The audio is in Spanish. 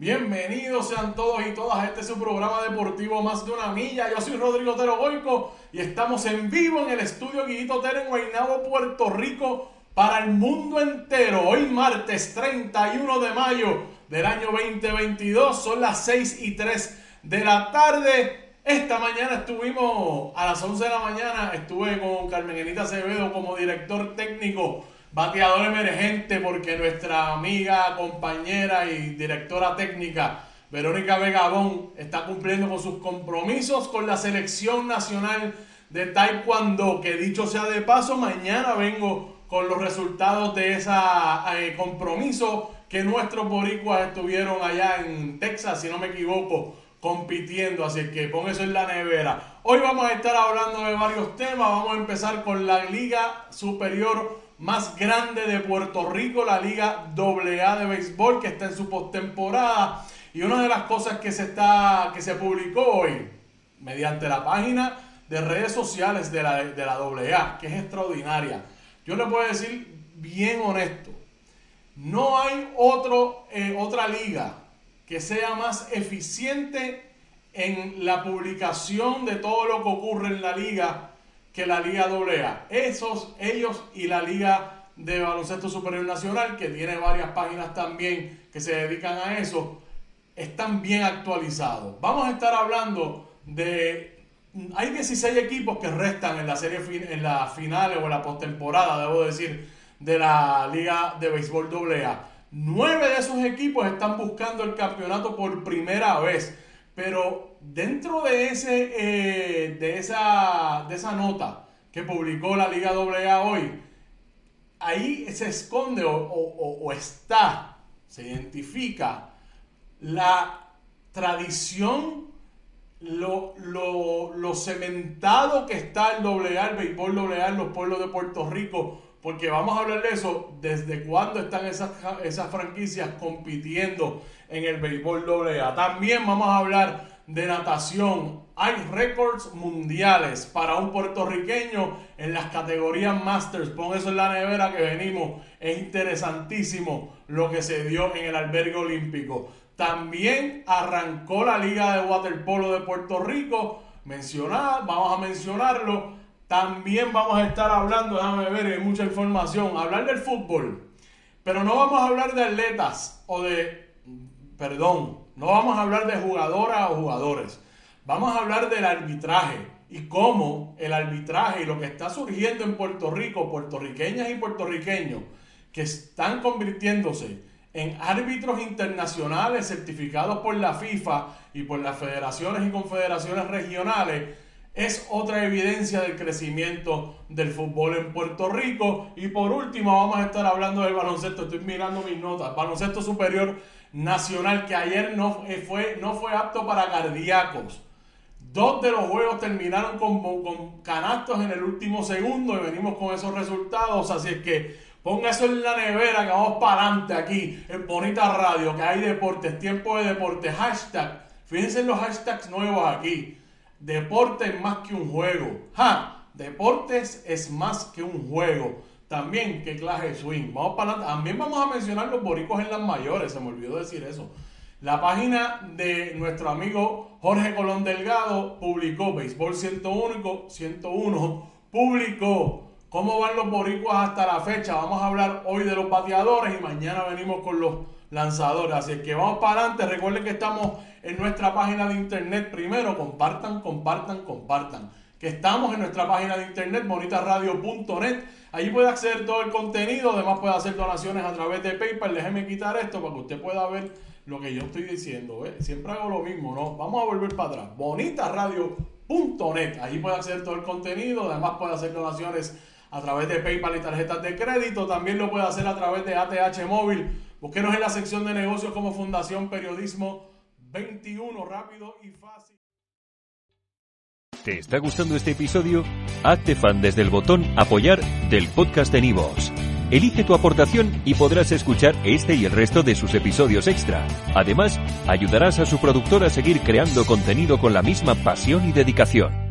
Bienvenidos sean todos y todas a este su programa deportivo Más de una Milla. Yo soy Rodrigo Otero Goico y estamos en vivo en el estudio Guillito Otero en Guaynabo, Puerto Rico, para el mundo entero. Hoy martes 31 de mayo del año 2022, son las 6 y 3 de la tarde. Esta mañana estuvimos a las 11 de la mañana, estuve con Carmen Enita Acevedo como director técnico bateador emergente porque nuestra amiga, compañera y directora técnica Verónica Vegabón está cumpliendo con sus compromisos con la selección nacional de Taekwondo, que dicho sea de paso, mañana vengo con los resultados de ese eh, compromiso que nuestros boricuas estuvieron allá en Texas, si no me equivoco, compitiendo, así que pon eso en la nevera. Hoy vamos a estar hablando de varios temas, vamos a empezar con la Liga Superior más grande de Puerto Rico, la Liga AA de béisbol, que está en su postemporada. Y una de las cosas que se, está, que se publicó hoy, mediante la página de redes sociales de la, de la AA, que es extraordinaria. Yo le puedo decir bien honesto, no hay otro, eh, otra liga que sea más eficiente en la publicación de todo lo que ocurre en la liga que la Liga AA. Esos, ellos y la Liga de Baloncesto Superior Nacional, que tiene varias páginas también que se dedican a eso, están bien actualizados. Vamos a estar hablando de... Hay 16 equipos que restan en la serie en las finales o en la postemporada, debo decir, de la Liga de Béisbol AA. Nueve de esos equipos están buscando el campeonato por primera vez. Pero dentro de, ese, eh, de, esa, de esa nota que publicó la Liga AA hoy, ahí se esconde o, está, se identifica la tradición, lo, lo, cementado que está el AA, el béisbol AA los pueblos de Puerto Rico, porque vamos a hablar de eso, desde cuándo están esas, esas franquicias compitiendo en el béisbol AA. También vamos a hablar de natación. Hay récords mundiales para un puertorriqueño en las categorías Masters. Pon eso en la nevera que venimos. Es interesantísimo lo que se dio en el albergue olímpico. También arrancó la Liga de Waterpolo de Puerto Rico. Mencionar, vamos a mencionarlo. También vamos a estar hablando, déjame ver, hay mucha información. Hablar del fútbol. Pero no vamos a hablar de atletas o de perdón, no vamos a hablar de jugadoras o jugadores, vamos a hablar del arbitraje y cómo el arbitraje y lo que está surgiendo en Puerto Rico, puertorriqueñas y puertorriqueños, que están convirtiéndose en árbitros internacionales certificados por la FIFA y por las federaciones y confederaciones regionales, es otra evidencia del crecimiento del fútbol en Puerto Rico. Y por último, vamos a estar hablando del baloncesto. Estoy mirando mis notas. Baloncesto superior nacional que ayer no fue, no fue apto para cardíacos. Dos de los juegos terminaron con, con canastos en el último segundo y venimos con esos resultados. Así es que ponga eso en la nevera que vamos para adelante aquí en Bonita Radio, que hay deportes, tiempo de deporte, hashtag. Fíjense en los hashtags nuevos aquí. Deporte es más que un juego. Ja, deportes es más que un juego. También, qué clase de swing. Vamos para adelante. También vamos a mencionar los boricos en las mayores. Se me olvidó decir eso. La página de nuestro amigo Jorge Colón Delgado publicó Béisbol 101, 101 publicó cómo van los boricuas hasta la fecha. Vamos a hablar hoy de los bateadores y mañana venimos con los lanzadores. Así que vamos para adelante. Recuerden que estamos en nuestra página de internet. Primero, compartan, compartan, compartan. Que estamos en nuestra página de internet, bonitasradio.net Allí puede acceder todo el contenido, además puede hacer donaciones a través de PayPal. Déjeme quitar esto para que usted pueda ver lo que yo estoy diciendo. Siempre hago lo mismo, ¿no? Vamos a volver para atrás. Bonitasradio.net. Allí puede acceder todo el contenido, además puede hacer donaciones a través de PayPal y tarjetas de crédito. También lo puede hacer a través de ATH Móvil. Búsquenos en la sección de negocios como Fundación Periodismo 21, rápido y fácil. ¿Te está gustando este episodio? Hazte fan desde el botón Apoyar del podcast de Nivos. Elige tu aportación y podrás escuchar este y el resto de sus episodios extra. Además, ayudarás a su productor a seguir creando contenido con la misma pasión y dedicación.